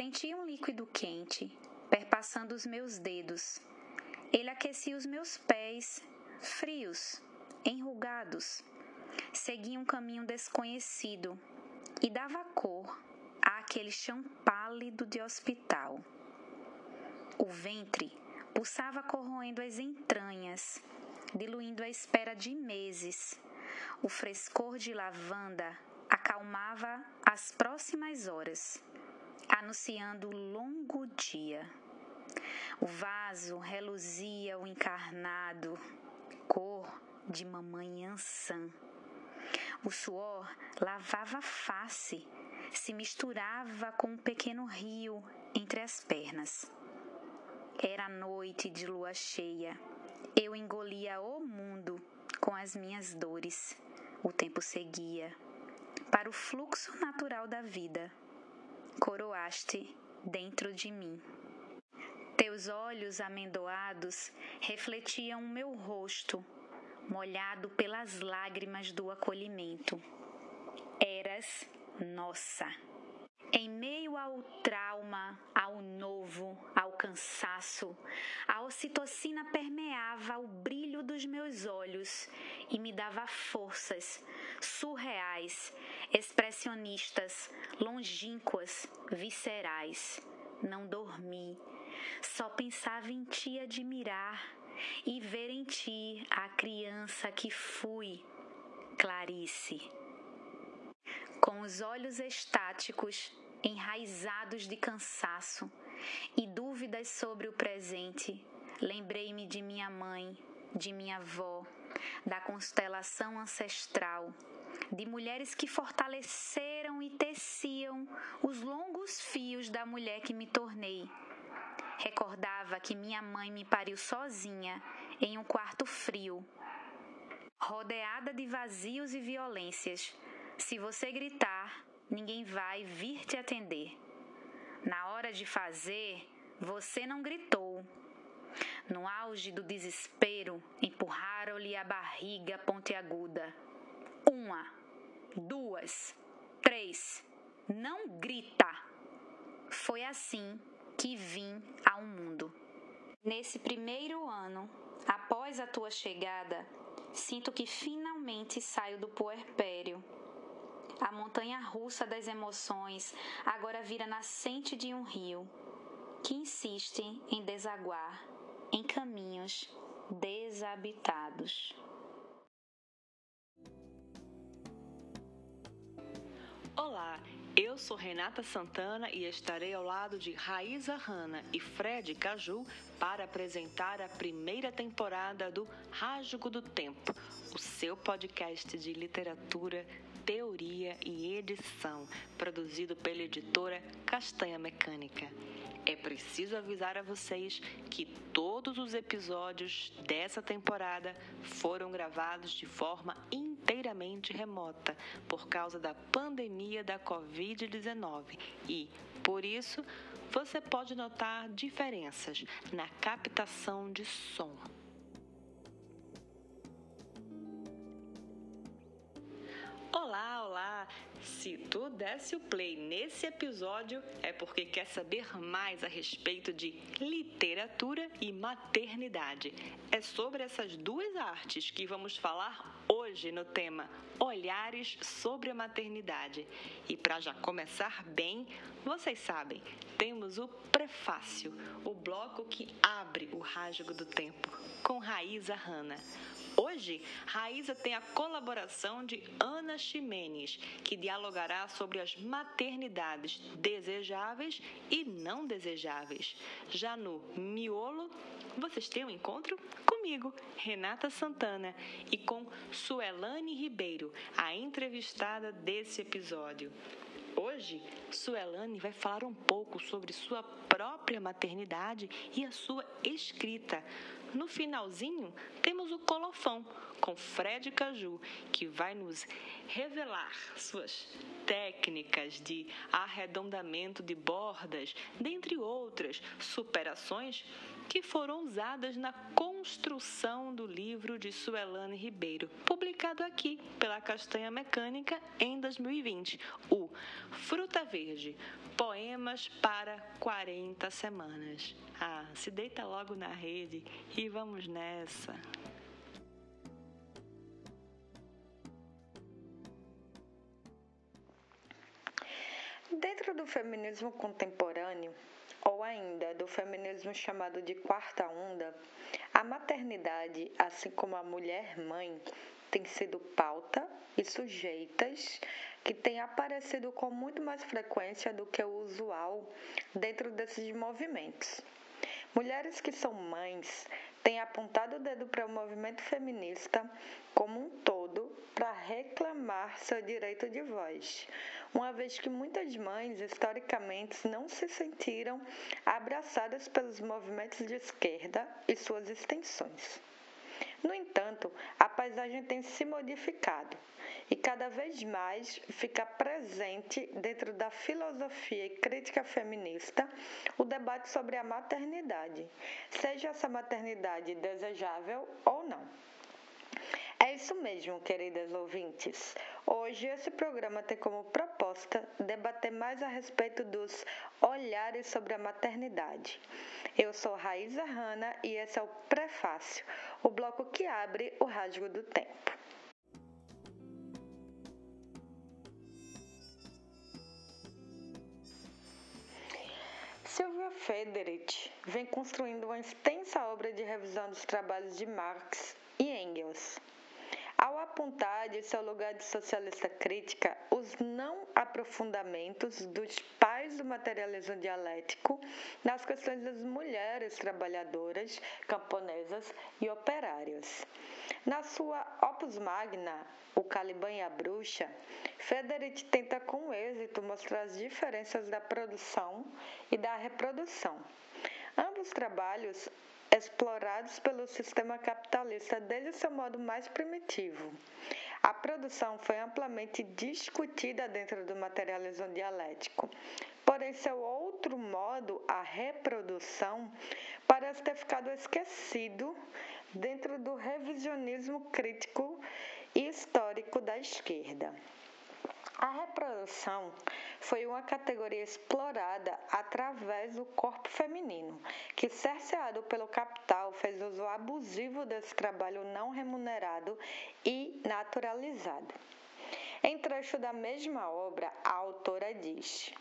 Senti um líquido quente perpassando os meus dedos. Ele aquecia os meus pés, frios, enrugados. Segui um caminho desconhecido e dava cor àquele chão pálido de hospital. O ventre pulsava corroendo as entranhas, diluindo a espera de meses. O frescor de lavanda acalmava as próximas horas, anunciando o longo dia. O vaso reluzia o encarnado, cor de mamãe Ançã. O suor lavava a face, se misturava com um pequeno rio entre as pernas. Era noite de lua cheia. Eu engolia o mundo com as minhas dores. O tempo seguia. Para o fluxo natural da vida, coroaste dentro de mim. Teus olhos amendoados refletiam o meu rosto, molhado pelas lágrimas do acolhimento. Eras nossa. Em meio ao trauma, ao novo, ao cansaço, a ocitocina permeava o brilho dos meus olhos e me dava forças surreais, expressionistas, longínquas, viscerais. Não dormi, só pensava em te admirar e ver em ti a criança que fui, Clarice. Com os olhos estáticos, enraizados de cansaço e dúvidas sobre o presente, lembrei-me de minha mãe, de minha avó, da constelação ancestral, de mulheres que fortaleceram e teciam os longos fios da mulher que me tornei. Recordava que minha mãe me pariu sozinha em um quarto frio, rodeada de vazios e violências se você gritar, ninguém vai vir te atender. Na hora de fazer, você não gritou. No auge do desespero, empurraram-lhe a barriga pontiaguda. Uma, duas, três. Não grita! Foi assim que vim ao mundo. Nesse primeiro ano, após a tua chegada, sinto que finalmente saio do puerpério a montanha russa das emoções agora vira nascente de um rio que insiste em desaguar em caminhos desabitados. Olá, eu sou Renata Santana e estarei ao lado de Raíza Hanna e Fred Caju para apresentar a primeira temporada do Rágico do Tempo, o seu podcast de literatura, teoria e edição, produzido pela editora Castanha Mecânica. É preciso avisar a vocês que todos os episódios dessa temporada foram gravados de forma inteiramente remota por causa da pandemia da Covid-19 e, por isso, você pode notar diferenças na captação de som. Se tu desse o play nesse episódio é porque quer saber mais a respeito de literatura e maternidade. É sobre essas duas artes que vamos falar hoje no tema Olhares sobre a Maternidade. E para já começar bem, vocês sabem, temos o prefácio, o bloco que abre o rasgo do tempo, com Raíza Hanna. Hoje, Raíza tem a colaboração de Ana Ximenes, que dialogará sobre as maternidades desejáveis e não desejáveis. Já no miolo, vocês têm um encontro comigo, Renata Santana, e com Suelane Ribeiro, a entrevistada desse episódio. Hoje, Suelane vai falar um pouco sobre sua própria maternidade e a sua escrita. No finalzinho, temos o Colofão, com Fred Caju, que vai nos revelar suas técnicas de arredondamento de bordas, dentre outras superações que foram usadas na construção do livro de Suelane Ribeiro, publicado aqui pela Castanha Mecânica em 2020, o Fruta Verde, Poemas para 40 Semanas. Ah, se deita logo na rede e vamos nessa. Dentro do feminismo contemporâneo, ou ainda do feminismo chamado de quarta onda, a maternidade, assim como a mulher-mãe, tem sido pauta e sujeitas que têm aparecido com muito mais frequência do que o usual dentro desses movimentos. Mulheres que são mães têm apontado o dedo para o movimento feminista como um todo para reclamar seu direito de voz, uma vez que muitas mães, historicamente, não se sentiram abraçadas pelos movimentos de esquerda e suas extensões. No entanto, a paisagem tem se modificado e cada vez mais fica presente dentro da filosofia e crítica feminista o debate sobre a maternidade, seja essa maternidade desejável ou não. É isso mesmo, queridas ouvintes. Hoje esse programa tem como proposta debater mais a respeito dos olhares sobre a maternidade. Eu sou Raíza Hanna e esse é o Prefácio, o bloco que abre o rasgo do tempo. Silvia Federich vem construindo uma extensa obra de revisão dos trabalhos de Marx e Engels ao apontar de seu lugar de socialista crítica os não aprofundamentos dos pais do materialismo dialético nas questões das mulheres trabalhadoras, camponesas e operárias. Na sua Opus Magna, O Caliban e a Bruxa, Frederic tenta com êxito mostrar as diferenças da produção e da reprodução. Ambos trabalhos explorados pelo sistema capitalista desde seu modo mais primitivo. A produção foi amplamente discutida dentro do materialismo dialético, porém seu outro modo, a reprodução, parece ter ficado esquecido dentro do revisionismo crítico e histórico da esquerda. A reprodução foi uma categoria explorada através do corpo feminino, que, cerceado pelo capital, fez uso abusivo desse trabalho não remunerado e naturalizado. Em trecho da mesma obra, a autora diz: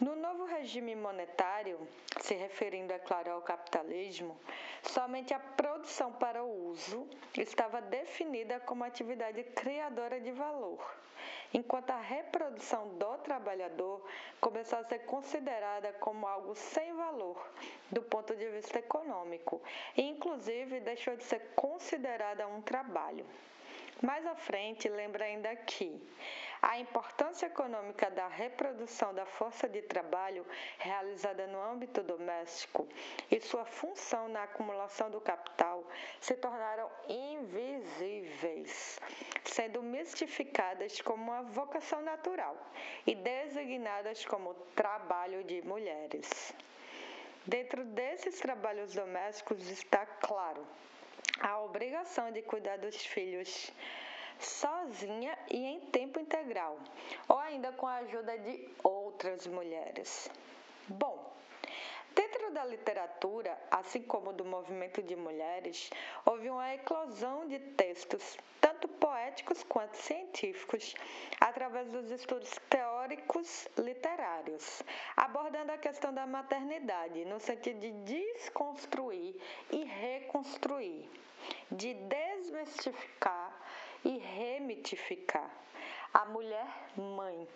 no novo regime monetário, se referindo, é claro, ao capitalismo, somente a produção para o uso estava definida como atividade criadora de valor, enquanto a reprodução do trabalhador começou a ser considerada como algo sem valor do ponto de vista econômico e, inclusive, deixou de ser considerada um trabalho. Mais à frente, lembra ainda que a importância econômica da reprodução da força de trabalho realizada no âmbito doméstico e sua função na acumulação do capital se tornaram invisíveis, sendo mistificadas como uma vocação natural e designadas como trabalho de mulheres. Dentro desses trabalhos domésticos está, claro, a obrigação de cuidar dos filhos sozinha e em tempo integral, ou ainda com a ajuda de outras mulheres. Bom, Dentro da literatura, assim como do movimento de mulheres, houve uma eclosão de textos, tanto poéticos quanto científicos, através dos estudos teóricos literários, abordando a questão da maternidade no sentido de desconstruir e reconstruir, de desmistificar e remitificar a mulher mãe.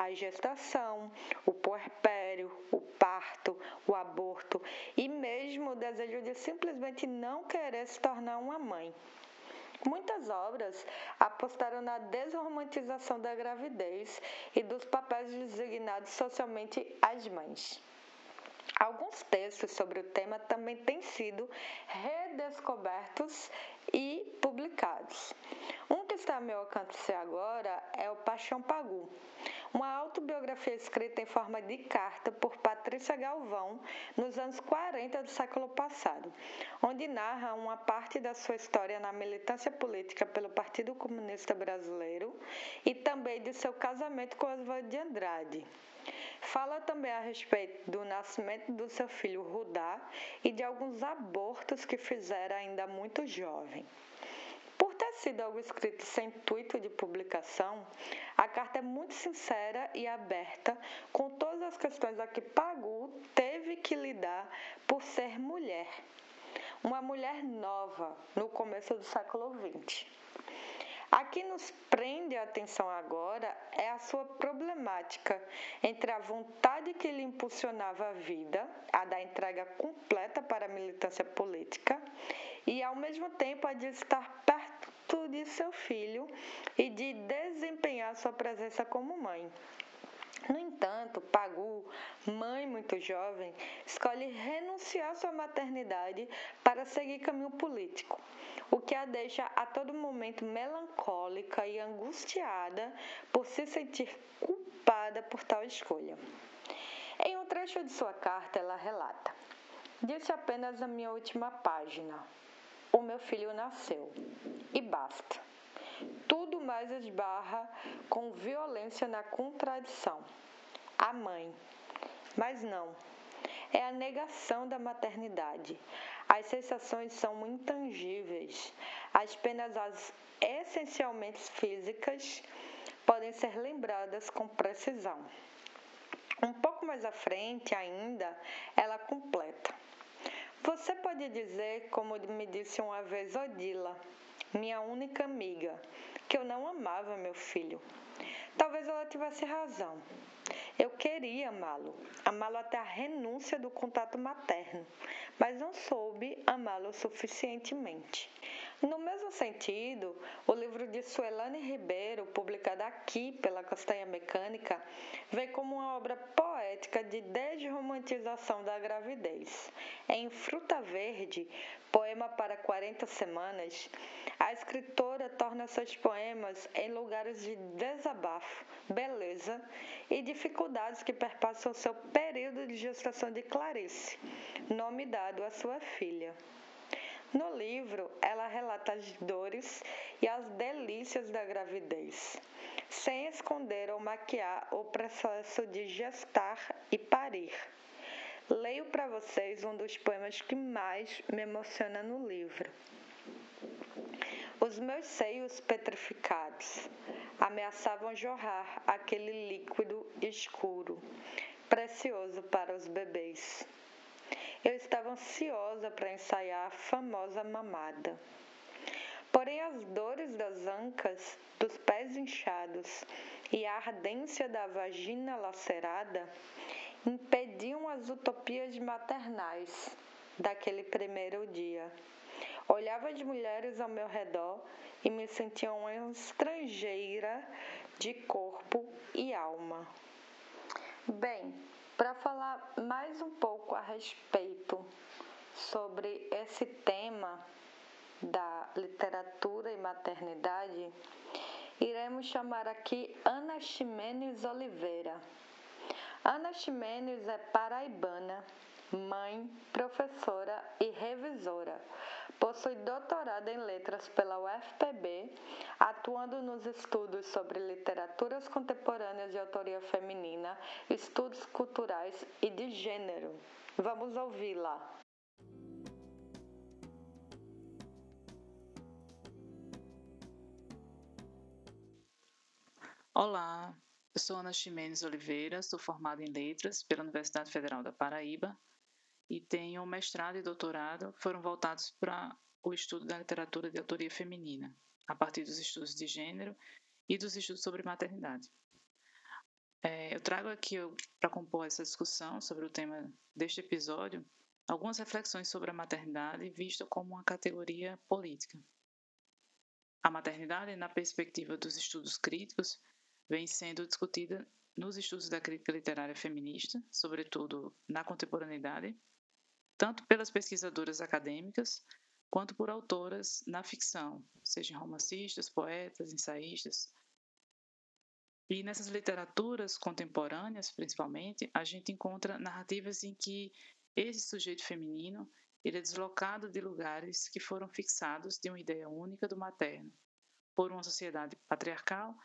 A gestação, o puerpério, o parto, o aborto e mesmo o desejo de simplesmente não querer se tornar uma mãe. Muitas obras apostaram na desromantização da gravidez e dos papéis designados socialmente às mães. Alguns textos sobre o tema também têm sido redescobertos e publicados. Um que está ao meu alcance agora é o Paixão Pagu, uma autobiografia escrita em forma de carta por Patrícia Galvão nos anos 40 do século passado, onde narra uma parte da sua história na militância política pelo Partido Comunista Brasileiro e também de seu casamento com Oswald de Andrade. Fala também a respeito do nascimento do seu filho Rudá e de alguns abortos que fizera ainda muito jovem. Sido algo escrito sem intuito de publicação, a carta é muito sincera e aberta com todas as questões a que Pagu teve que lidar por ser mulher. Uma mulher nova no começo do século XX. A que nos prende a atenção agora é a sua problemática entre a vontade que lhe impulsionava a vida, a da entrega completa para a militância política, e ao mesmo tempo a de estar perto de seu filho e de desempenhar sua presença como mãe. No entanto, Pagu, mãe muito jovem, escolhe renunciar sua maternidade para seguir caminho político, o que a deixa a todo momento melancólica e angustiada por se sentir culpada por tal escolha. Em um trecho de sua carta, ela relata: Disse apenas a minha última página: O meu filho nasceu. E basta. Tudo mais esbarra com violência na contradição. A mãe. Mas não. É a negação da maternidade. As sensações são intangíveis. As penas as essencialmente físicas podem ser lembradas com precisão. Um pouco mais à frente ainda, ela completa. Você pode dizer, como me disse uma vez Odila, minha única amiga, que eu não amava meu filho. Talvez ela tivesse razão. Eu queria amá-lo, amá-lo até a renúncia do contato materno, mas não soube amá-lo suficientemente. No mesmo sentido, o livro de Suelane Ribeiro, publicado aqui pela Castanha Mecânica, vem como uma obra poética de desromantização da gravidez. Em Fruta Verde, poema para 40 semanas, a escritora torna seus poemas em lugares de desabafo, beleza e dificuldades que perpassam seu período de gestação de Clarice, nome dado à sua filha. No livro, ela relata as dores e as delícias da gravidez, sem esconder ou maquiar o processo de gestar e parir. Leio para vocês um dos poemas que mais me emociona no livro. Os meus seios petrificados ameaçavam jorrar aquele líquido escuro, precioso para os bebês. Eu estava ansiosa para ensaiar a famosa mamada. Porém, as dores das ancas, dos pés inchados e a ardência da vagina lacerada impediam as utopias maternais daquele primeiro dia. Olhava as mulheres ao meu redor e me sentia uma estrangeira de corpo e alma. Bem, para falar mais um pouco a respeito sobre esse tema da literatura e maternidade, iremos chamar aqui Ana Ximenes Oliveira. Ana Ximenes é paraibana, mãe, professora Possui doutorado em letras pela UFPB, atuando nos estudos sobre literaturas contemporâneas de autoria feminina, estudos culturais e de gênero. Vamos ouvi-la. Olá, eu sou Ana Ximenes Oliveira, sou formada em Letras pela Universidade Federal da Paraíba e tenho mestrado e doutorado foram voltados para o estudo da literatura de autoria feminina, a partir dos estudos de gênero e dos estudos sobre maternidade. É, eu trago aqui para compor essa discussão sobre o tema deste episódio algumas reflexões sobre a maternidade vista como uma categoria política. A maternidade, na perspectiva dos estudos críticos, vem sendo discutida nos estudos da crítica literária feminista, sobretudo na contemporaneidade, tanto pelas pesquisadoras acadêmicas quanto por autoras na ficção, sejam romancistas, poetas, ensaístas. E nessas literaturas contemporâneas, principalmente, a gente encontra narrativas em que esse sujeito feminino ele é deslocado de lugares que foram fixados de uma ideia única do materno, por uma sociedade patriarcal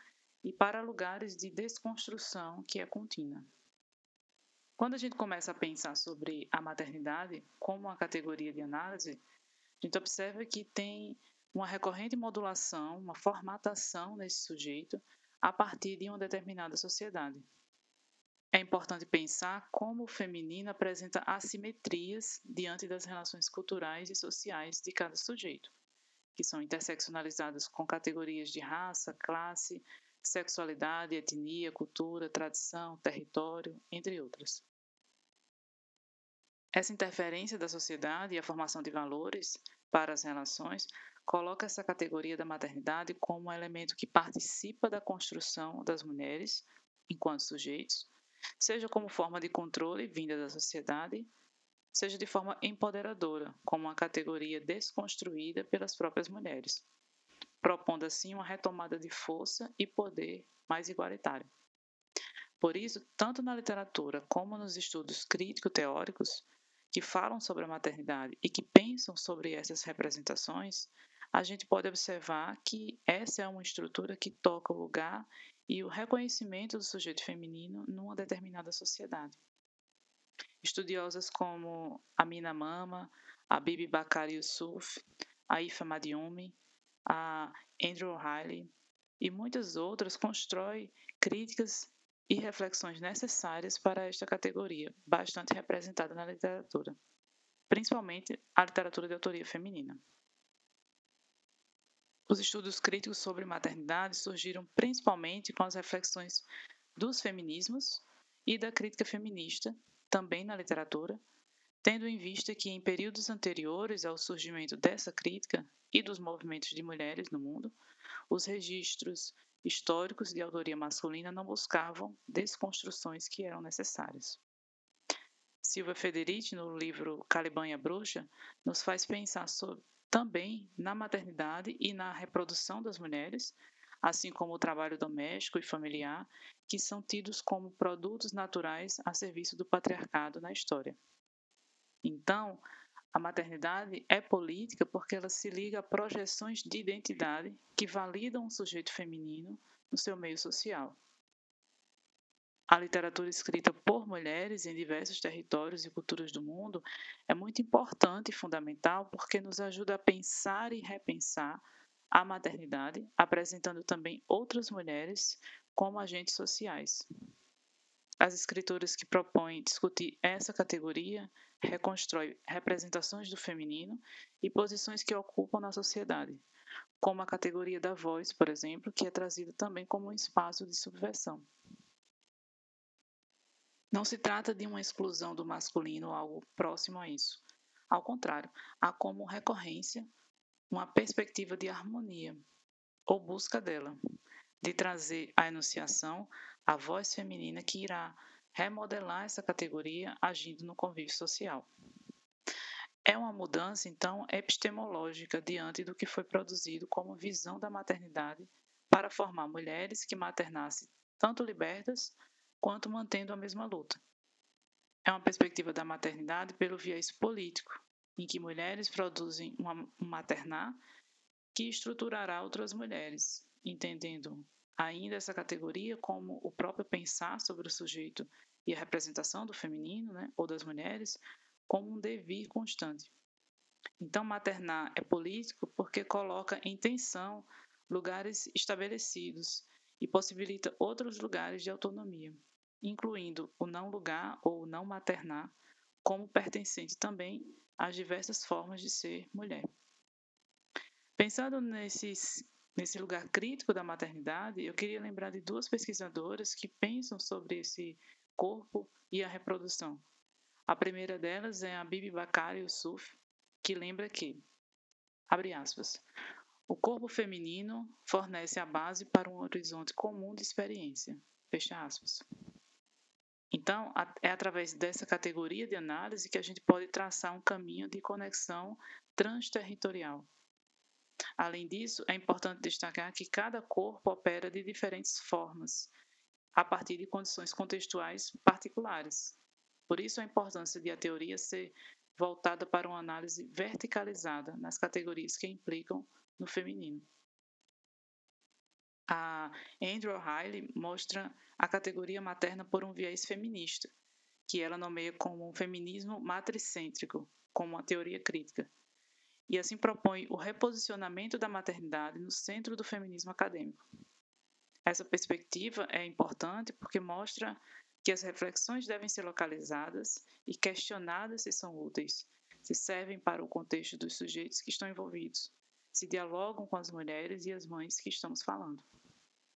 e para lugares de desconstrução que é contínua. Quando a gente começa a pensar sobre a maternidade como uma categoria de análise, a gente observa que tem uma recorrente modulação, uma formatação nesse sujeito a partir de uma determinada sociedade. É importante pensar como o feminino apresenta assimetrias diante das relações culturais e sociais de cada sujeito, que são interseccionalizadas com categorias de raça, classe, sexualidade, etnia, cultura, tradição, território, entre outras. Essa interferência da sociedade e a formação de valores para as relações coloca essa categoria da maternidade como um elemento que participa da construção das mulheres enquanto sujeitos, seja como forma de controle vinda da sociedade, seja de forma empoderadora, como uma categoria desconstruída pelas próprias mulheres propondo assim uma retomada de força e poder mais igualitário. Por isso, tanto na literatura como nos estudos crítico-teóricos que falam sobre a maternidade e que pensam sobre essas representações, a gente pode observar que essa é uma estrutura que toca o lugar e o reconhecimento do sujeito feminino numa determinada sociedade. Estudiosas como Amina Mama, a Bibi Bakari Yusuf, a Ifa Madiumi a Andrew Riley e muitas outras constrói críticas e reflexões necessárias para esta categoria, bastante representada na literatura, principalmente a literatura de autoria feminina. Os estudos críticos sobre maternidade surgiram principalmente com as reflexões dos feminismos e da crítica feminista, também na literatura, tendo em vista que em períodos anteriores ao surgimento dessa crítica e dos movimentos de mulheres no mundo, os registros históricos de autoria masculina não buscavam desconstruções que eram necessárias. Silvia Federici, no livro Caliban e a Bruxa, nos faz pensar sobre, também na maternidade e na reprodução das mulheres, assim como o trabalho doméstico e familiar, que são tidos como produtos naturais a serviço do patriarcado na história. Então, a maternidade é política porque ela se liga a projeções de identidade que validam o sujeito feminino no seu meio social. A literatura escrita por mulheres em diversos territórios e culturas do mundo é muito importante e fundamental porque nos ajuda a pensar e repensar a maternidade, apresentando também outras mulheres como agentes sociais. As escritoras que propõem discutir essa categoria reconstrói representações do feminino e posições que ocupam na sociedade, como a categoria da voz, por exemplo, que é trazida também como um espaço de subversão. Não se trata de uma exclusão do masculino ou algo próximo a isso. Ao contrário, há como recorrência uma perspectiva de harmonia, ou busca dela, de trazer à enunciação a voz feminina que irá remodelar essa categoria agindo no convívio social. É uma mudança, então, epistemológica diante do que foi produzido como visão da maternidade para formar mulheres que maternassem tanto libertas quanto mantendo a mesma luta. É uma perspectiva da maternidade pelo viés político, em que mulheres produzem um maternar que estruturará outras mulheres, entendendo ainda essa categoria como o próprio pensar sobre o sujeito e a representação do feminino, né, ou das mulheres, como um devir constante. Então, maternar é político porque coloca em tensão lugares estabelecidos e possibilita outros lugares de autonomia, incluindo o não lugar ou não maternar, como pertencente também às diversas formas de ser mulher. Pensando nesses nesse lugar crítico da maternidade, eu queria lembrar de duas pesquisadoras que pensam sobre esse corpo e a reprodução. A primeira delas é a Bibi Bakari Yusuf, que lembra que, abre aspas, o corpo feminino fornece a base para um horizonte comum de experiência. Fecha aspas. Então, é através dessa categoria de análise que a gente pode traçar um caminho de conexão transterritorial. Além disso, é importante destacar que cada corpo opera de diferentes formas, a partir de condições contextuais particulares. Por isso, a importância de a teoria ser voltada para uma análise verticalizada nas categorias que implicam no feminino. A Andrew Riley mostra a categoria materna por um viés feminista, que ela nomeia como um feminismo matricêntrico, como uma teoria crítica, e assim propõe o reposicionamento da maternidade no centro do feminismo acadêmico. Essa perspectiva é importante porque mostra que as reflexões devem ser localizadas e questionadas se são úteis, se servem para o contexto dos sujeitos que estão envolvidos, se dialogam com as mulheres e as mães que estamos falando.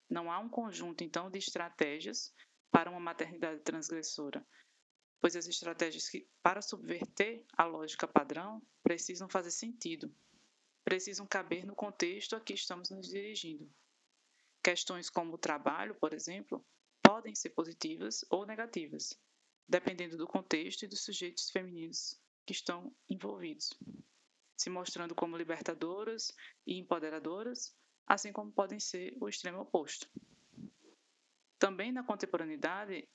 Não há um conjunto, então, de estratégias para uma maternidade transgressora, pois as estratégias que, para subverter a lógica padrão, precisam fazer sentido, precisam caber no contexto a que estamos nos dirigindo. Questões como o trabalho, por exemplo, podem ser positivas ou negativas, dependendo do contexto e dos sujeitos femininos que estão envolvidos, se mostrando como libertadoras e empoderadoras, assim como podem ser o extremo oposto. Também na contemporaneidade,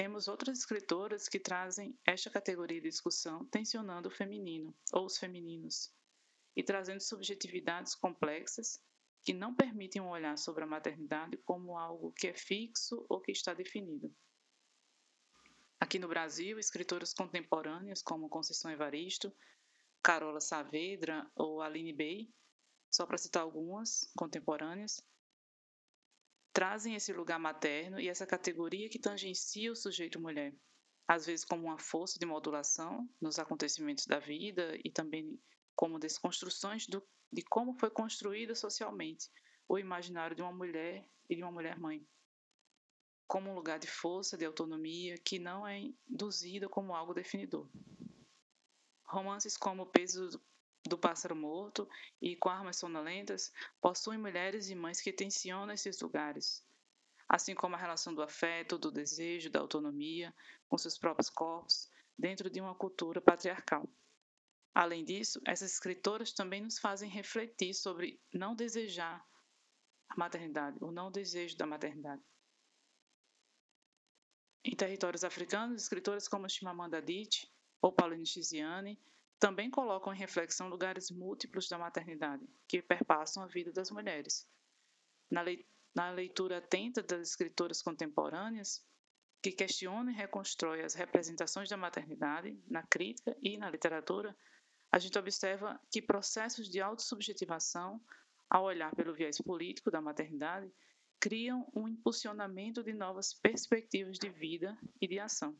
temos outras escritoras que trazem esta categoria de discussão tensionando o feminino ou os femininos e trazendo subjetividades complexas que não permitem um olhar sobre a maternidade como algo que é fixo ou que está definido. Aqui no Brasil, escritoras contemporâneas como Conceição Evaristo, Carola Saavedra ou Aline Bey, só para citar algumas contemporâneas, trazem esse lugar materno e essa categoria que tangencia o sujeito mulher, às vezes como uma força de modulação nos acontecimentos da vida e também como desconstruções do, de como foi construído socialmente o imaginário de uma mulher e de uma mulher mãe, como um lugar de força, de autonomia que não é induzida como algo definidor. Romances como Peso do Pássaro Morto e Com Armas Sonolentas possuem mulheres e mães que tensionam esses lugares, assim como a relação do afeto, do desejo, da autonomia com seus próprios corpos, dentro de uma cultura patriarcal. Além disso, essas escritoras também nos fazem refletir sobre não desejar a maternidade, o não desejo da maternidade. Em territórios africanos, escritoras como Chimamanda Adichie ou Pauline Chiziane também colocam em reflexão lugares múltiplos da maternidade, que perpassam a vida das mulheres. Na leitura atenta das escritoras contemporâneas, que questionam e reconstroem as representações da maternidade na crítica e na literatura, a gente observa que processos de autossubjetivação, ao olhar pelo viés político da maternidade, criam um impulsionamento de novas perspectivas de vida e de ação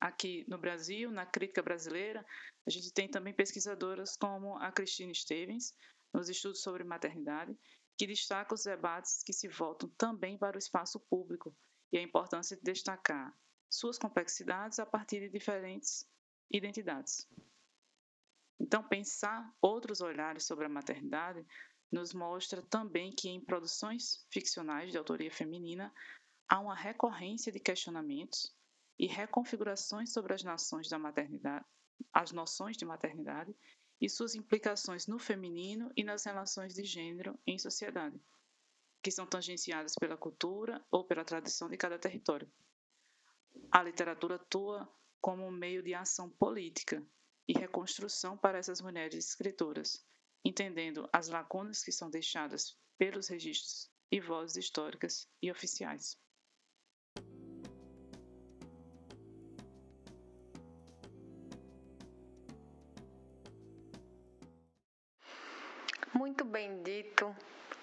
aqui no Brasil, na crítica brasileira, a gente tem também pesquisadoras como a Cristina Stevens, nos estudos sobre maternidade, que destaca os debates que se voltam também para o espaço público e a importância de destacar suas complexidades a partir de diferentes identidades. Então, pensar outros olhares sobre a maternidade nos mostra também que em produções ficcionais de autoria feminina há uma recorrência de questionamentos e reconfigurações sobre as nações da maternidade, as noções de maternidade e suas implicações no feminino e nas relações de gênero em sociedade, que são tangenciadas pela cultura ou pela tradição de cada território. A literatura atua como um meio de ação política e reconstrução para essas mulheres escritoras, entendendo as lacunas que são deixadas pelos registros e vozes históricas e oficiais. Muito bem dito,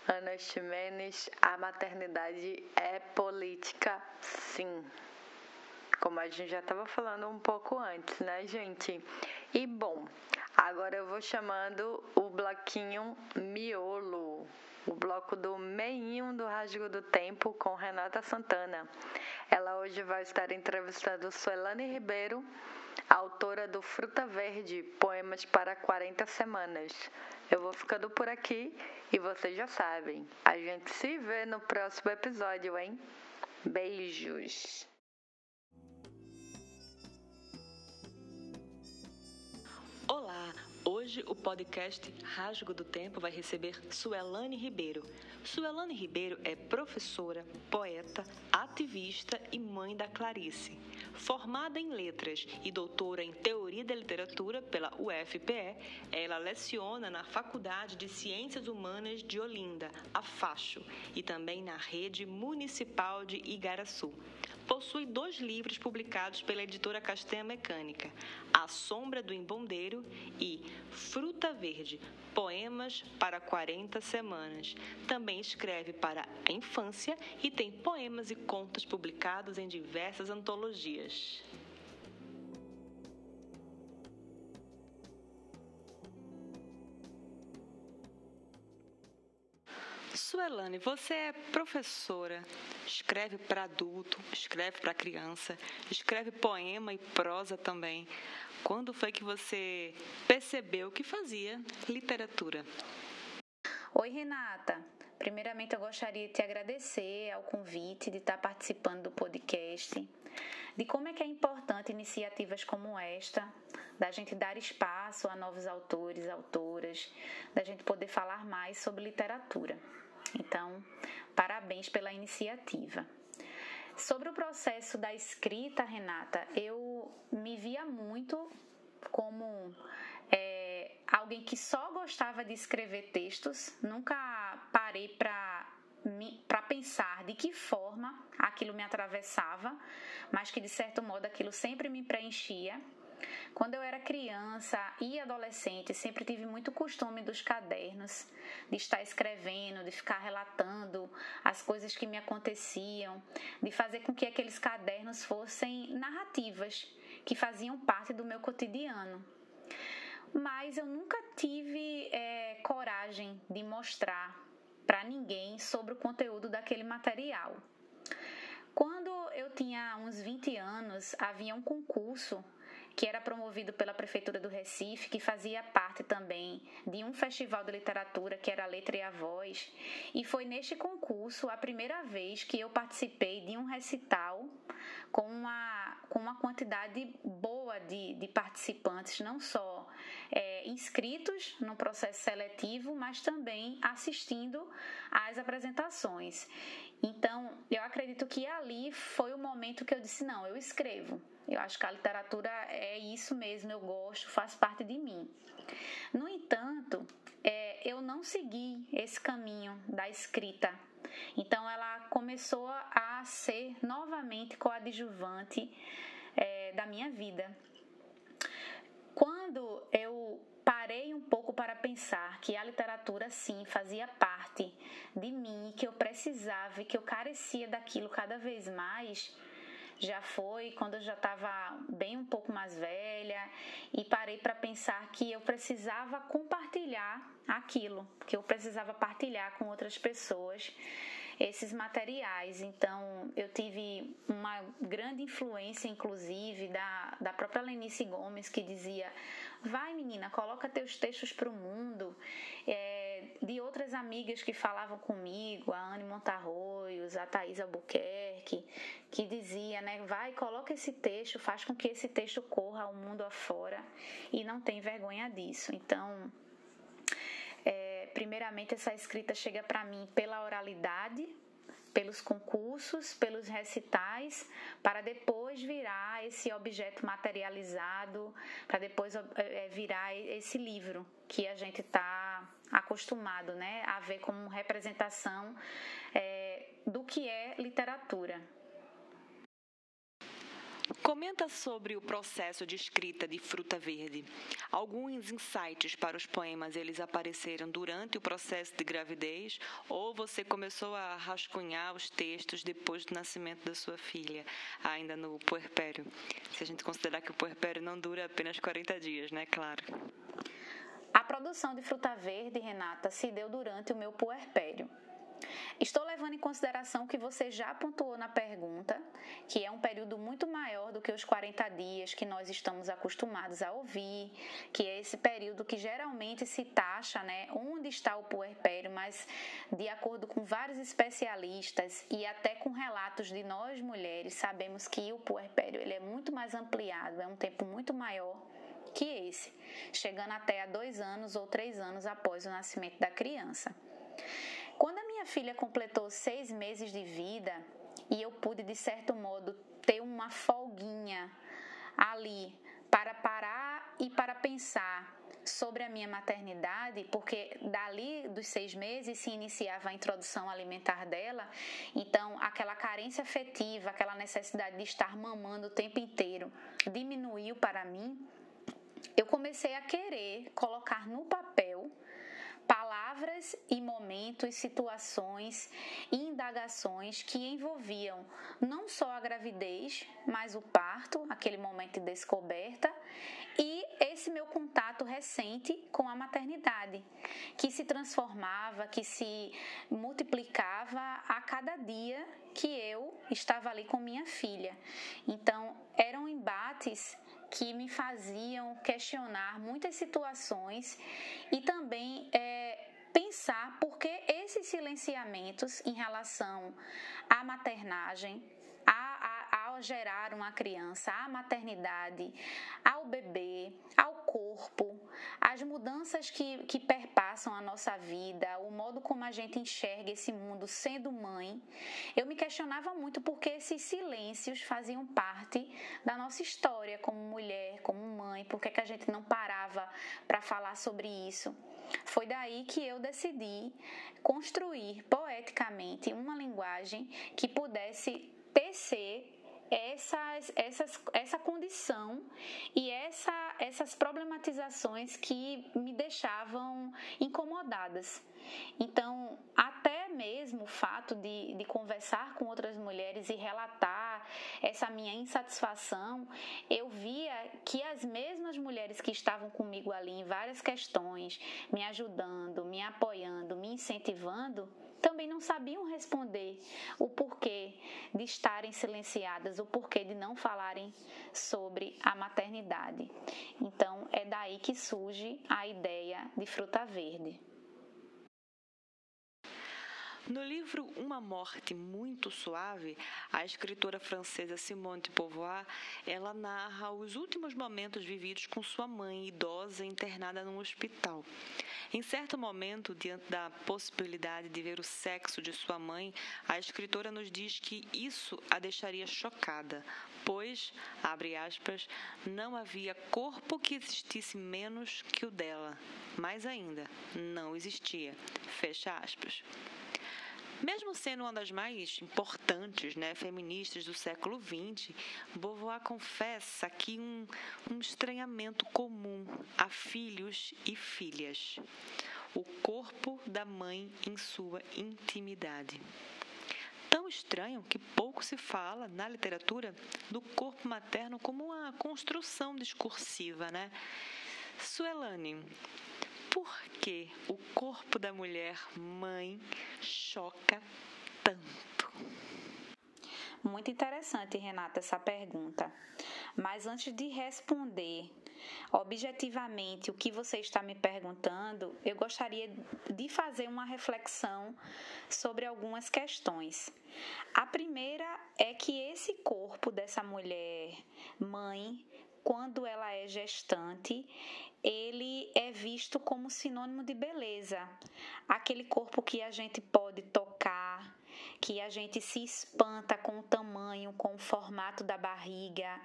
Ana Ximenes, a maternidade é política, sim. Como a gente já estava falando um pouco antes, né, gente? E bom, agora eu vou chamando o bloquinho miolo, o bloco do meinho do Rasgo do Tempo com Renata Santana. Ela hoje vai estar entrevistando Suelane Ribeiro, autora do Fruta Verde, Poemas para 40 Semanas. Eu vou ficando por aqui e vocês já sabem, a gente se vê no próximo episódio, hein? Beijos! Olá! Hoje o podcast Rasgo do Tempo vai receber Suelane Ribeiro. Suelane Ribeiro é professora, poeta, ativista e mãe da Clarice. Formada em letras e doutora em teoria da literatura pela UFPE, ela leciona na Faculdade de Ciências Humanas de Olinda, a FACHO, e também na rede municipal de Igaraçu possui dois livros publicados pela editora Castanha Mecânica: A Sombra do Embondeiro e Fruta Verde Poemas para 40 Semanas. Também escreve para a infância e tem poemas e contos publicados em diversas antologias. Suelane, você é professora, escreve para adulto, escreve para criança, escreve poema e prosa também. Quando foi que você percebeu que fazia literatura? Oi, Renata. Primeiramente, eu gostaria de te agradecer ao convite de estar participando do podcast, de como é que é importante iniciativas como esta, da gente dar espaço a novos autores, autoras, da gente poder falar mais sobre literatura. Então, parabéns pela iniciativa. Sobre o processo da escrita, Renata, eu me via muito como é, alguém que só gostava de escrever textos, nunca parei para para pensar de que forma aquilo me atravessava, mas que de certo modo aquilo sempre me preenchia quando eu era criança e adolescente, sempre tive muito costume dos cadernos, de estar escrevendo, de ficar relatando as coisas que me aconteciam, de fazer com que aqueles cadernos fossem narrativas que faziam parte do meu cotidiano. Mas eu nunca tive é, coragem de mostrar para ninguém sobre o conteúdo daquele material. Quando eu tinha uns 20 anos, havia um concurso que era promovido pela Prefeitura do Recife, que fazia parte também de um festival de literatura que era a Letra e a Voz. E foi neste concurso a primeira vez que eu participei de um recital com uma, com uma quantidade boa de, de participantes, não só é, inscritos no processo seletivo, mas também assistindo às apresentações. Então, eu acredito que ali foi momento que eu disse: não, eu escrevo eu acho que a literatura é isso mesmo, eu gosto, faz parte de mim. No entanto, é, eu não segui esse caminho da escrita. Então, ela começou a ser novamente coadjuvante é, da minha vida. Quando eu parei um pouco para pensar que a literatura sim fazia parte de mim, que eu precisava e que eu carecia daquilo cada vez mais, já foi quando eu já estava bem um pouco mais velha e parei para pensar que eu precisava compartilhar aquilo, que eu precisava partilhar com outras pessoas esses materiais. Então, eu tive uma grande influência, inclusive, da, da própria Lenice Gomes, que dizia: vai, menina, coloca teus textos para o mundo. É, de outras amigas que falavam comigo, a Anne Montarroios, a Thais Albuquerque, que dizia, né, vai, coloca esse texto, faz com que esse texto corra ao mundo afora e não tem vergonha disso. Então, é, primeiramente essa escrita chega para mim pela oralidade, pelos concursos, pelos recitais, para depois virar esse objeto materializado, para depois é, virar esse livro que a gente está acostumado né, a ver como representação é, do que é literatura. Comenta sobre o processo de escrita de Fruta Verde. Alguns insights para os poemas eles apareceram durante o processo de gravidez ou você começou a rascunhar os textos depois do nascimento da sua filha, ainda no puerpério? Se a gente considerar que o puerpério não dura apenas 40 dias, né? Claro. A produção de Fruta Verde, Renata, se deu durante o meu puerpério. Estou levando em consideração que você já pontuou na pergunta, que é um período muito maior do que os 40 dias que nós estamos acostumados a ouvir, que é esse período que geralmente se taxa, né, onde está o puerpério, mas de acordo com vários especialistas e até com relatos de nós mulheres, sabemos que o puerpério ele é muito mais ampliado, é um tempo muito maior que esse, chegando até a dois anos ou três anos após o nascimento da criança. Quando minha filha completou seis meses de vida e eu pude, de certo modo, ter uma folguinha ali para parar e para pensar sobre a minha maternidade, porque dali dos seis meses se iniciava a introdução alimentar dela, então aquela carência afetiva, aquela necessidade de estar mamando o tempo inteiro diminuiu para mim. Eu comecei a querer colocar no papel palavras e momentos, situações e indagações que envolviam não só a gravidez, mas o parto, aquele momento de descoberta, e esse meu contato recente com a maternidade, que se transformava, que se multiplicava a cada dia que eu estava ali com minha filha. Então, eram embates que me faziam questionar muitas situações e também é, silenciamentos em relação à maternagem, ao gerar uma criança, à maternidade, ao bebê, ao corpo, as mudanças que, que perpassam a nossa vida, o modo como a gente enxerga esse mundo sendo mãe, eu me questionava muito porque esses silêncios faziam parte da nossa história como mulher, como mãe, por que a gente não parava para falar sobre isso. Foi daí que eu decidi construir poeticamente uma linguagem que pudesse tecer essas, essas, essa condição e essa, essas problematizações que me deixavam incomodadas. Então, até mesmo o fato de, de conversar com outras mulheres e relatar essa minha insatisfação, eu via que as mesmas mulheres que estavam comigo ali em várias questões, me ajudando, me apoiando, me incentivando, também não sabiam responder o porquê de estarem silenciadas, o porquê de não falarem sobre a maternidade. Então, é daí que surge a ideia de fruta verde. No livro Uma Morte Muito Suave, a escritora francesa Simone de Beauvoir, ela narra os últimos momentos vividos com sua mãe idosa internada num hospital. Em certo momento, diante da possibilidade de ver o sexo de sua mãe, a escritora nos diz que isso a deixaria chocada, pois, abre aspas, não havia corpo que existisse menos que o dela. Mais ainda, não existia. Fecha aspas. Mesmo sendo uma das mais importantes né, feministas do século XX, Beauvoir confessa que um, um estranhamento comum a filhos e filhas: o corpo da mãe em sua intimidade. Tão estranho que pouco se fala na literatura do corpo materno como uma construção discursiva, né? Suelane, por que o corpo da mulher mãe choca tanto? Muito interessante, Renata, essa pergunta. Mas antes de responder objetivamente o que você está me perguntando, eu gostaria de fazer uma reflexão sobre algumas questões. A primeira é que esse corpo dessa mulher mãe quando ela é gestante, ele é visto como sinônimo de beleza. Aquele corpo que a gente pode tocar, que a gente se espanta com o tamanho, com o formato da barriga,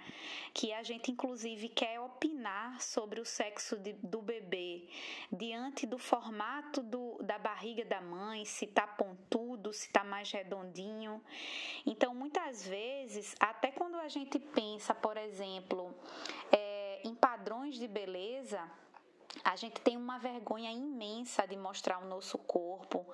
que a gente inclusive quer opinar sobre o sexo de, do bebê diante do formato do, da barriga da mãe, se está pontudo, se está mais redondinho. Então, muitas vezes, até quando a gente pensa, por exemplo, é, em padrões de beleza, A gente tem uma vergonha imensa de mostrar o nosso corpo,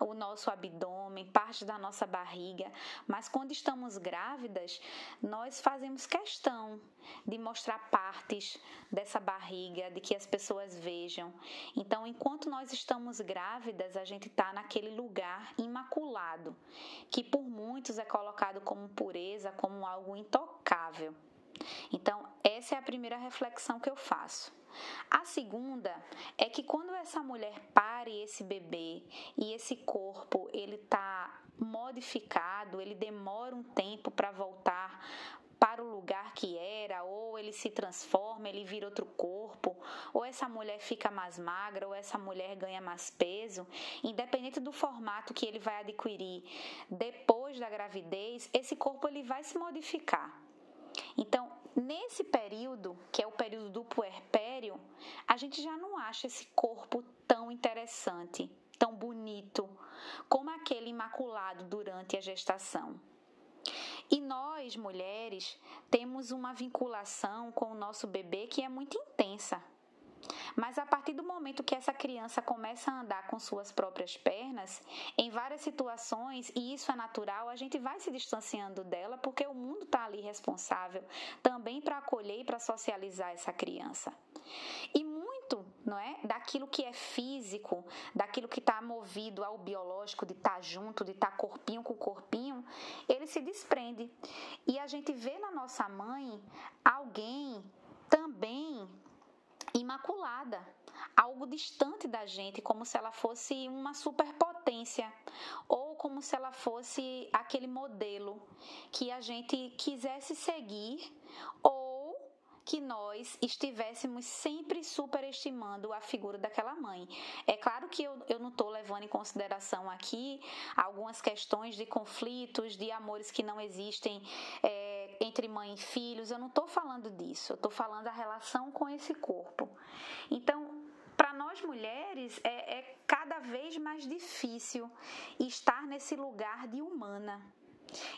o nosso abdômen, parte da nossa barriga, mas quando estamos grávidas, nós fazemos questão de mostrar partes dessa barriga, de que as pessoas vejam. Então, enquanto nós estamos grávidas, a gente está naquele lugar imaculado, que por muitos é colocado como pureza, como algo intocável. Então, essa é a primeira reflexão que eu faço. A segunda é que quando essa mulher pare esse bebê e esse corpo ele está modificado, ele demora um tempo para voltar para o lugar que era, ou ele se transforma, ele vira outro corpo, ou essa mulher fica mais magra, ou essa mulher ganha mais peso, independente do formato que ele vai adquirir depois da gravidez, esse corpo ele vai se modificar. Então, nesse período, que é o período do puerpério, a gente já não acha esse corpo tão interessante, tão bonito, como aquele imaculado durante a gestação. E nós, mulheres, temos uma vinculação com o nosso bebê que é muito intensa. Mas a partir do momento que essa criança começa a andar com suas próprias pernas, em várias situações, e isso é natural, a gente vai se distanciando dela porque o mundo está ali responsável também para acolher e para socializar essa criança. E muito, não é, daquilo que é físico, daquilo que está movido ao biológico, de estar tá junto, de estar tá corpinho com corpinho, ele se desprende. E a gente vê na nossa mãe alguém também imaculada, algo distante da gente, como se ela fosse uma superpotência ou como se ela fosse aquele modelo que a gente quisesse seguir ou que nós estivéssemos sempre superestimando a figura daquela mãe. É claro que eu, eu não estou levando em consideração aqui algumas questões de conflitos, de amores que não existem. É, entre mãe e filhos, eu não estou falando disso, eu estou falando da relação com esse corpo. Então, para nós mulheres, é, é cada vez mais difícil estar nesse lugar de humana.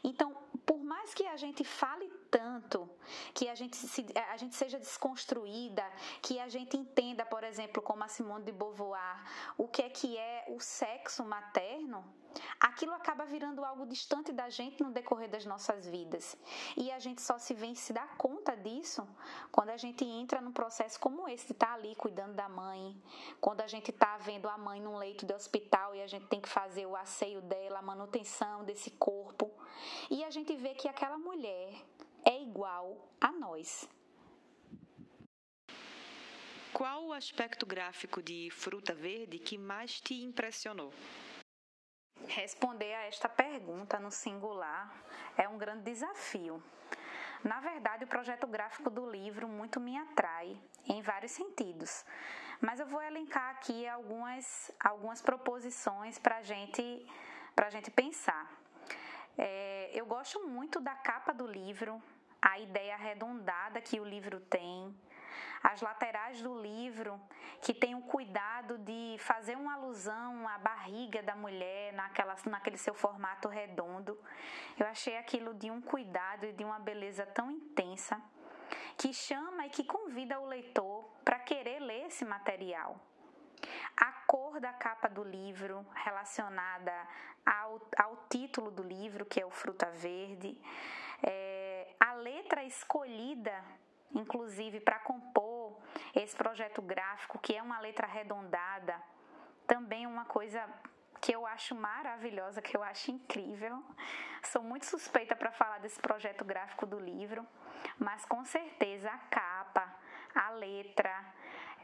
Então, por mais que a gente fale tanto, que a gente, se, a gente seja desconstruída, que a gente entenda, por exemplo, como a Simone de Beauvoir, o que é que é o sexo materno, aquilo acaba virando algo distante da gente no decorrer das nossas vidas. E a gente só se vem se dar conta disso quando a gente entra num processo como esse, de estar tá ali cuidando da mãe, quando a gente está vendo a mãe num leito de hospital e a gente tem que fazer o asseio dela, a manutenção desse corpo. E a gente vê que aquela mulher é igual a nós. Qual o aspecto gráfico de Fruta Verde que mais te impressionou? Responder a esta pergunta no singular é um grande desafio. Na verdade, o projeto gráfico do livro muito me atrai em vários sentidos, mas eu vou elencar aqui algumas, algumas proposições para gente, a gente pensar. É, eu gosto muito da capa do livro, a ideia arredondada que o livro tem, as laterais do livro, que tem o cuidado de fazer uma alusão à barriga da mulher naquela, naquele seu formato redondo. Eu achei aquilo de um cuidado e de uma beleza tão intensa que chama e que convida o leitor para querer ler esse material. A cor da capa do livro relacionada ao, ao título do livro, que é o Fruta Verde, é, a letra escolhida, inclusive, para compor esse projeto gráfico, que é uma letra arredondada, também uma coisa que eu acho maravilhosa, que eu acho incrível. Sou muito suspeita para falar desse projeto gráfico do livro, mas com certeza a capa, a letra,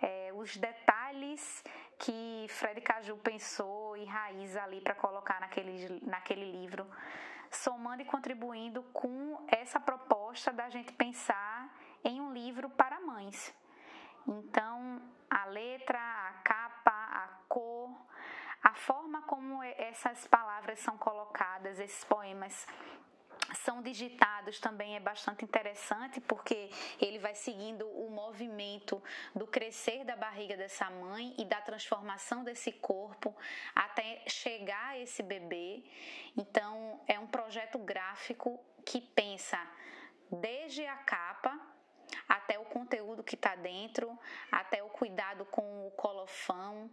é, os detalhes que Fred Caju pensou e Raiz ali para colocar naquele, naquele livro, somando e contribuindo com essa proposta da gente pensar em um livro para mães. Então, a letra, a capa, a cor, a forma como essas palavras são colocadas, esses poemas são digitados também é bastante interessante porque ele vai seguindo o movimento do crescer da barriga dessa mãe e da transformação desse corpo até chegar a esse bebê. Então, é um projeto gráfico que pensa desde a capa até o conteúdo que está dentro, até o cuidado com o colofão,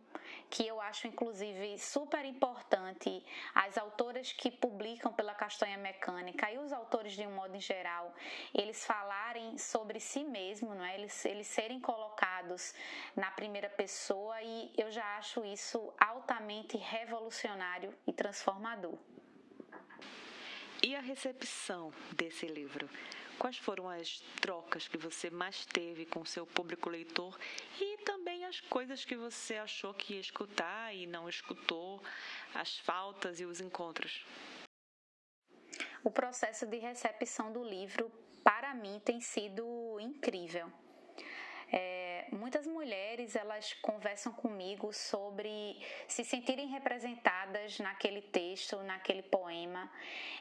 que eu acho inclusive super importante as autoras que publicam pela Castanha Mecânica e os autores de um modo em geral, eles falarem sobre si mesmo, não é? Eles, eles serem colocados na primeira pessoa e eu já acho isso altamente revolucionário e transformador. E a recepção desse livro? Quais foram as trocas que você mais teve com seu público leitor e também as coisas que você achou que ia escutar e não escutou, as faltas e os encontros? O processo de recepção do livro, para mim, tem sido incrível. É, muitas mulheres elas conversam comigo sobre se sentirem representadas naquele texto, naquele poema,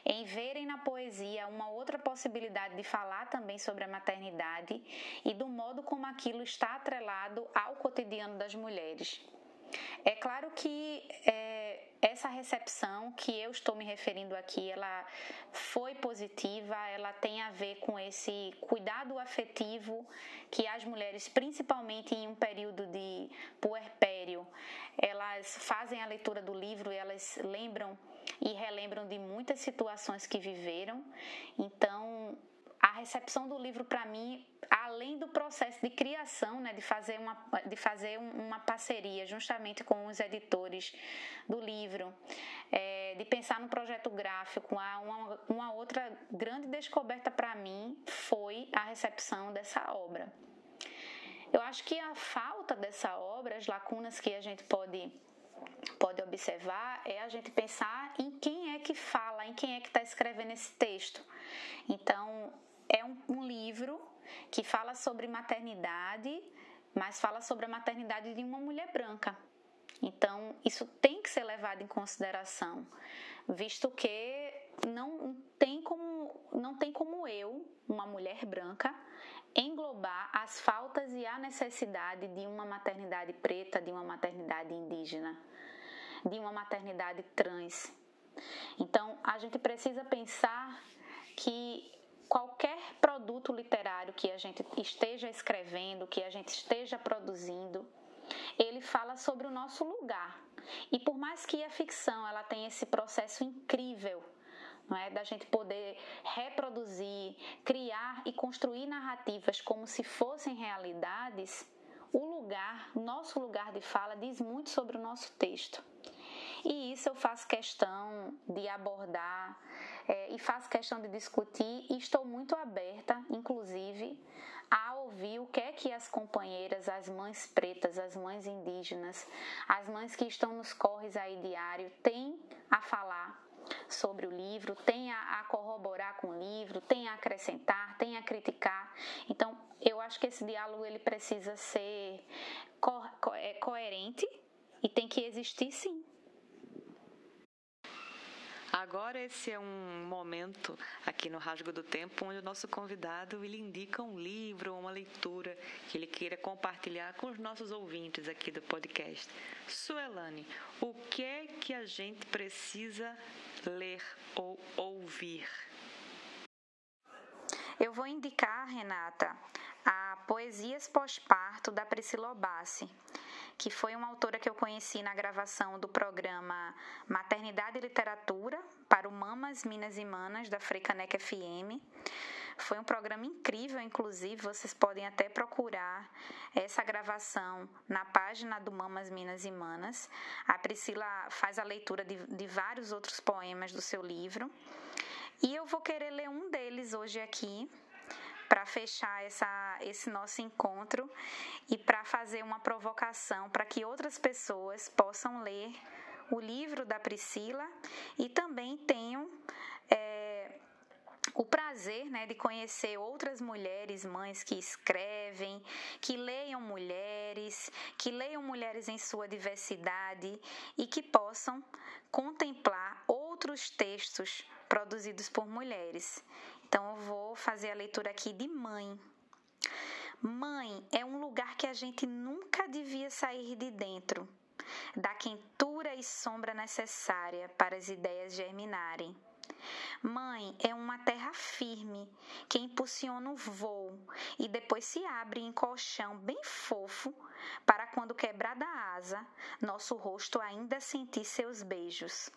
em verem na poesia uma outra possibilidade de falar também sobre a maternidade e do modo como aquilo está atrelado ao cotidiano das mulheres. É claro que é, essa recepção que eu estou me referindo aqui, ela foi positiva, ela tem a ver com esse cuidado afetivo que as mulheres, principalmente em um período de puerpério, elas fazem a leitura do livro e elas lembram e relembram de muitas situações que viveram. Então, a recepção do livro para mim, além do processo de criação, né, de fazer uma, de fazer uma parceria justamente com os editores do livro, é, de pensar no projeto gráfico, uma, uma outra grande descoberta para mim foi a recepção dessa obra. Eu acho que a falta dessa obra, as lacunas que a gente pode pode observar é a gente pensar em quem é que fala, em quem é que está escrevendo esse texto. Então, é um, um livro que fala sobre maternidade, mas fala sobre a maternidade de uma mulher branca. Então, isso tem que ser levado em consideração, visto que não tem como, não tem como eu, uma mulher branca, englobar as faltas e a necessidade de uma maternidade preta, de uma maternidade indígena, de uma maternidade trans. Então, a gente precisa pensar que qualquer produto literário que a gente esteja escrevendo, que a gente esteja produzindo, ele fala sobre o nosso lugar. E por mais que a ficção ela tenha esse processo incrível, não é, da gente poder reproduzir, criar e construir narrativas como se fossem realidades, o lugar, nosso lugar de fala diz muito sobre o nosso texto. E isso eu faço questão de abordar é, e faço questão de discutir e estou muito aberta, inclusive, a ouvir o que é que as companheiras, as mães pretas, as mães indígenas, as mães que estão nos corres aí diário têm a falar sobre o livro, têm a, corroborar com o livro, têm a acrescentar, têm a criticar. Então, eu acho que esse diálogo ele precisa ser co co é, coerente e tem que existir sim. Agora esse é um momento aqui no Rasgo do Tempo onde o nosso convidado ele indica um livro uma leitura que ele queira compartilhar com os nossos ouvintes aqui do podcast. Suelane, o que é que a gente precisa ler ou ouvir? Eu vou indicar, Renata, a Poesias Pós-Parto da Priscila Obassi que foi uma autora que eu conheci na gravação do programa Maternidade e Literatura para o Mamas, Minas e Manas, da Freicanec FM. Foi um programa incrível, inclusive, vocês podem até procurar essa gravação na página do Mamas, Minas e Manas. A Priscila faz a leitura de, de vários outros poemas do seu livro. E eu vou querer ler um deles hoje aqui, para fechar essa, esse nosso encontro e para fazer uma provocação para que outras pessoas possam ler o livro da Priscila e também tenham é, o prazer né, de conhecer outras mulheres, mães que escrevem, que leiam mulheres, que leiam mulheres em sua diversidade e que possam contemplar outros textos produzidos por mulheres. Então eu vou fazer a leitura aqui de mãe. Mãe é um lugar que a gente nunca devia sair de dentro, da quentura e sombra necessária para as ideias germinarem. Mãe é uma terra firme que impulsiona o voo e depois se abre em colchão bem fofo para quando quebrada a asa, nosso rosto ainda sentir seus beijos.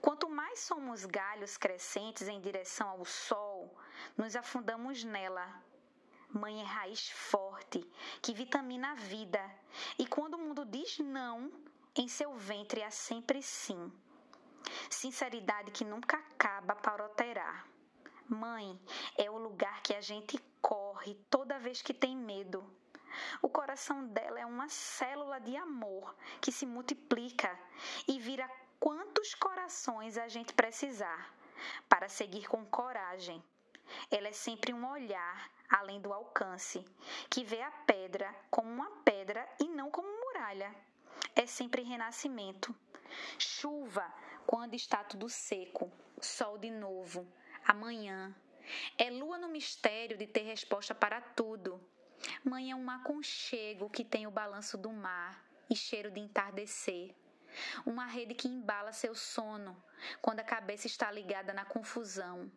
Quanto mais somos galhos crescentes em direção ao sol, nos afundamos nela. Mãe é raiz forte que vitamina a vida, e quando o mundo diz não, em seu ventre há sempre sim. Sinceridade que nunca acaba para oterar. Mãe é o lugar que a gente corre toda vez que tem medo. O coração dela é uma célula de amor que se multiplica e vira quantos corações a gente precisar para seguir com coragem. Ela é sempre um olhar além do alcance, que vê a pedra como uma pedra e não como muralha. É sempre renascimento. Chuva quando está tudo seco, sol de novo, amanhã. É lua no mistério de ter resposta para tudo. Mãe é um aconchego que tem o balanço do mar e cheiro de entardecer. Uma rede que embala seu sono quando a cabeça está ligada na confusão.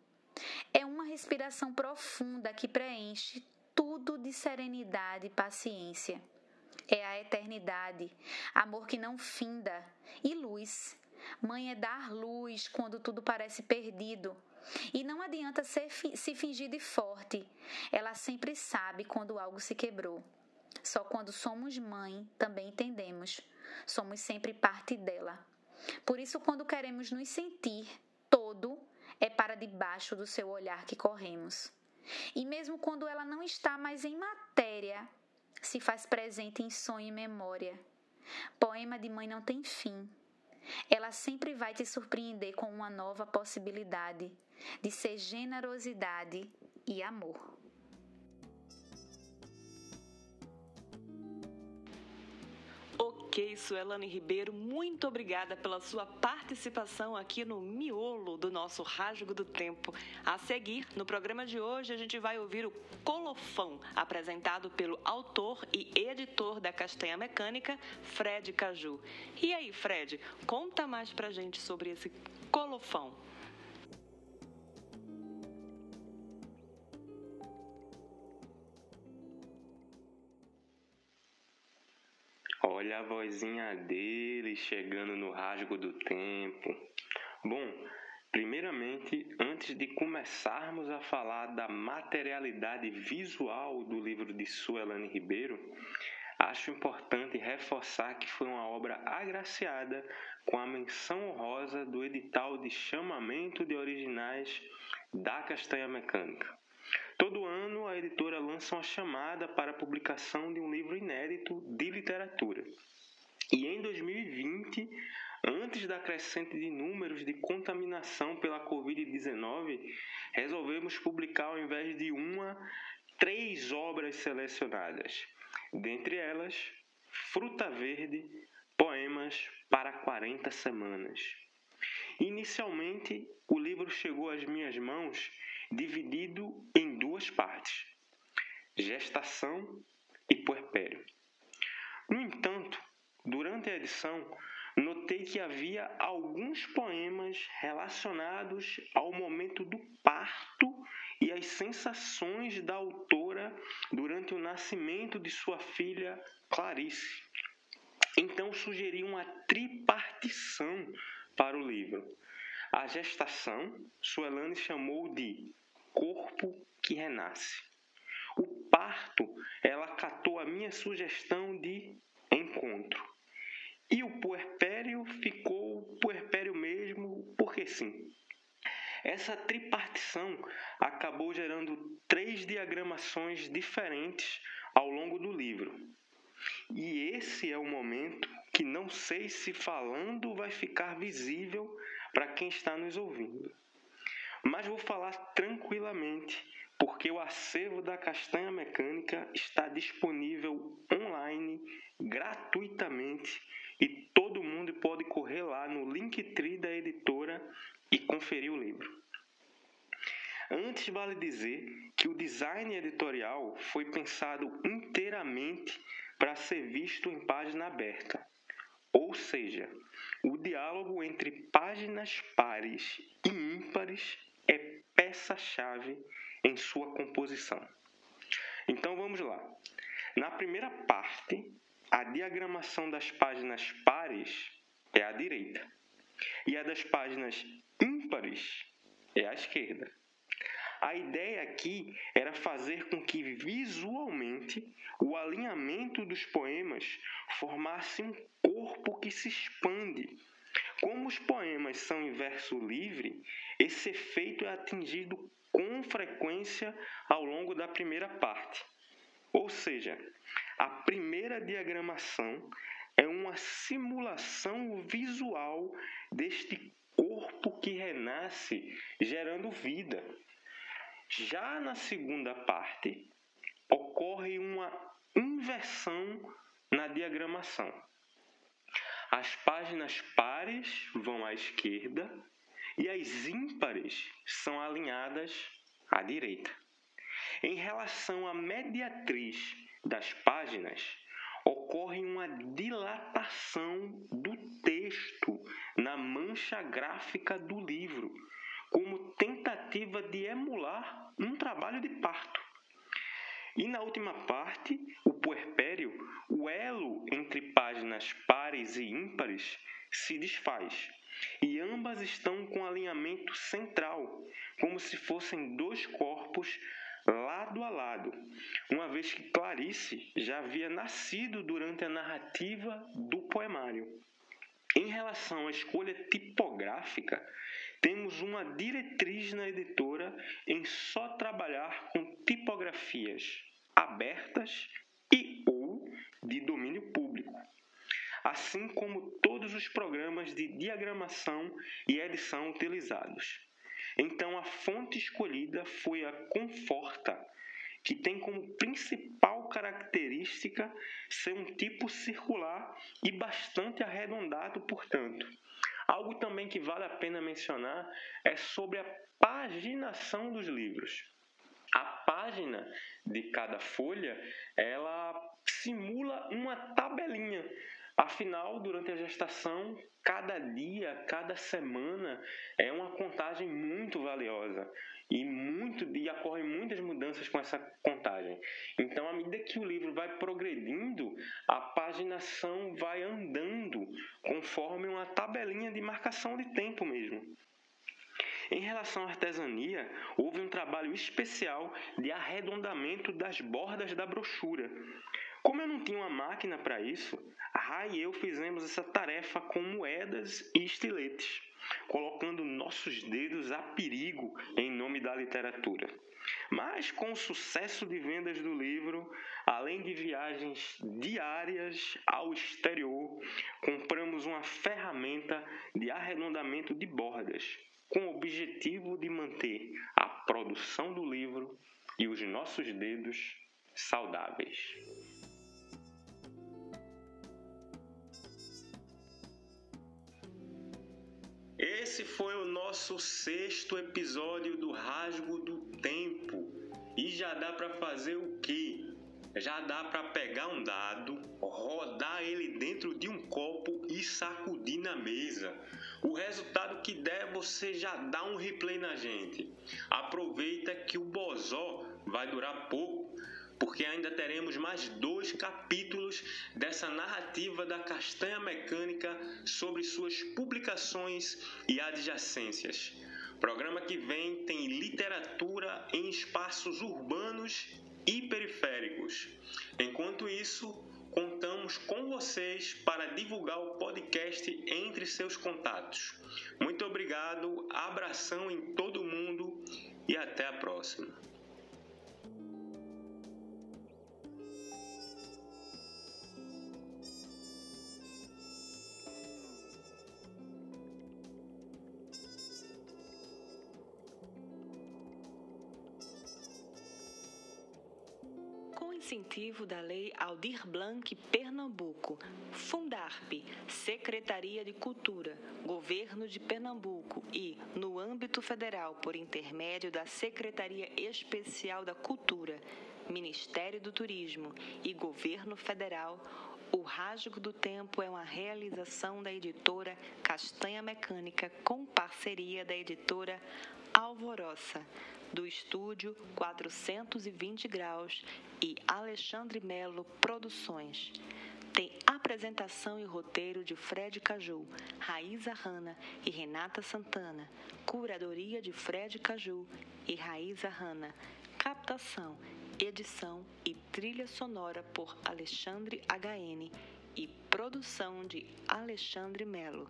É uma respiração profunda que preenche tudo de serenidade e paciência. É a eternidade, amor que não finda e luz Mãe é dar luz quando tudo parece perdido. E não adianta ser, se fingir de forte. Ela sempre sabe quando algo se quebrou. Só quando somos mãe também entendemos. Somos sempre parte dela. Por isso, quando queremos nos sentir todo, é para debaixo do seu olhar que corremos. E mesmo quando ela não está mais em matéria, se faz presente em sonho e memória. Poema de mãe não tem fim. Ela sempre vai te surpreender com uma nova possibilidade de ser generosidade e amor. Ok, Suelane Ribeiro, muito obrigada pela sua participação aqui no miolo do nosso Rasgo do Tempo. A seguir, no programa de hoje, a gente vai ouvir o Colofão, apresentado pelo autor e editor da Castanha Mecânica, Fred Caju. E aí, Fred, conta mais pra gente sobre esse Colofão. Olha a vozinha dele chegando no rasgo do tempo. Bom, primeiramente, antes de começarmos a falar da materialidade visual do livro de Suelane Ribeiro, acho importante reforçar que foi uma obra agraciada com a menção honrosa do edital de chamamento de originais da Castanha Mecânica. Todo ano, a editora lança uma chamada para a publicação de um livro inédito de literatura. E em 2020, antes da crescente de números de contaminação pela Covid-19, resolvemos publicar, ao invés de uma, três obras selecionadas. Dentre elas, Fruta Verde, Poemas para 40 Semanas. Inicialmente, o livro chegou às minhas mãos dividido em duas partes: gestação e puerpério. No entanto, durante a edição, notei que havia alguns poemas relacionados ao momento do parto e às sensações da autora durante o nascimento de sua filha Clarice. Então sugeri uma tripartição para o livro. A gestação, Suelane chamou de corpo que renasce. O parto, ela catou a minha sugestão de encontro. E o puerpério ficou puerpério mesmo, porque sim. Essa tripartição acabou gerando três diagramações diferentes ao longo do livro. E esse é o momento que não sei se falando vai ficar visível para quem está nos ouvindo. Mas vou falar tranquilamente, porque o acervo da Castanha Mecânica está disponível online gratuitamente e todo mundo pode correr lá no Linktree da editora e conferir o livro. Antes vale dizer que o design editorial foi pensado inteiramente para ser visto em página aberta. Ou seja, o diálogo entre páginas pares e ímpares é peça-chave em sua composição. Então vamos lá. Na primeira parte, a diagramação das páginas pares é à direita e a das páginas ímpares é à esquerda. A ideia aqui era fazer com que visualmente o alinhamento dos poemas formasse um corpo que se expande. Como os poemas são em verso livre, esse efeito é atingido com frequência ao longo da primeira parte. Ou seja, a primeira diagramação é uma simulação visual deste corpo que renasce, gerando vida. Já na segunda parte, ocorre uma inversão na diagramação. As páginas pares vão à esquerda e as ímpares são alinhadas à direita. Em relação à mediatriz das páginas, ocorre uma dilatação do texto na mancha gráfica do livro, como tentativa de emular um trabalho de parto. E na última parte, o puerpério, o elo entre páginas pares e ímpares se desfaz, e ambas estão com alinhamento central, como se fossem dois corpos lado a lado, uma vez que Clarice já havia nascido durante a narrativa do poemário. Em relação à escolha tipográfica, temos uma diretriz na editora em só trabalhar com tipografias abertas e ou de domínio público, assim como todos os programas de diagramação e edição utilizados. Então, a fonte escolhida foi a Conforta, que tem como principal característica ser um tipo circular e bastante arredondado, portanto. Algo também que vale a pena mencionar é sobre a paginação dos livros. A página de cada folha, ela simula uma tabelinha Afinal, durante a gestação, cada dia, cada semana é uma contagem muito valiosa e muito e ocorrem muitas mudanças com essa contagem. Então, à medida que o livro vai progredindo, a paginação vai andando conforme uma tabelinha de marcação de tempo mesmo. Em relação à artesania, houve um trabalho especial de arredondamento das bordas da brochura. Como eu não tinha uma máquina para isso, a Rai e eu fizemos essa tarefa com moedas e estiletes, colocando nossos dedos a perigo em nome da literatura. Mas com o sucesso de vendas do livro, além de viagens diárias ao exterior, compramos uma ferramenta de arredondamento de bordas, com o objetivo de manter a produção do livro e os nossos dedos saudáveis. Esse foi o nosso sexto episódio do Rasgo do Tempo. E já dá para fazer o quê? Já dá para pegar um dado, rodar ele dentro de um copo e sacudir na mesa. O resultado que der, você já dá um replay na gente. Aproveita que o bozó vai durar pouco porque ainda teremos mais dois capítulos dessa narrativa da castanha mecânica sobre suas publicações e adjacências. Programa que vem tem literatura em espaços urbanos e periféricos. Enquanto isso, contamos com vocês para divulgar o podcast entre seus contatos. Muito obrigado, abração em todo mundo e até a próxima. Da Lei Aldir Blanc Pernambuco, Fundarp, Secretaria de Cultura, Governo de Pernambuco. E, no âmbito federal, por intermédio da Secretaria Especial da Cultura, Ministério do Turismo e Governo Federal, O Rasgo do Tempo é uma realização da editora Castanha Mecânica com parceria da editora Alvoroça, do estúdio 420 Graus e Alexandre Melo Produções. Tem apresentação e roteiro de Fred Caju, Raíza Hanna e Renata Santana. Curadoria de Fred Caju e Raíza Hanna. Captação edição e trilha sonora por Alexandre HN e produção de Alexandre Melo.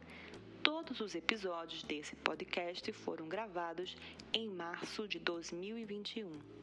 Todos os episódios desse podcast foram gravados em março de 2021.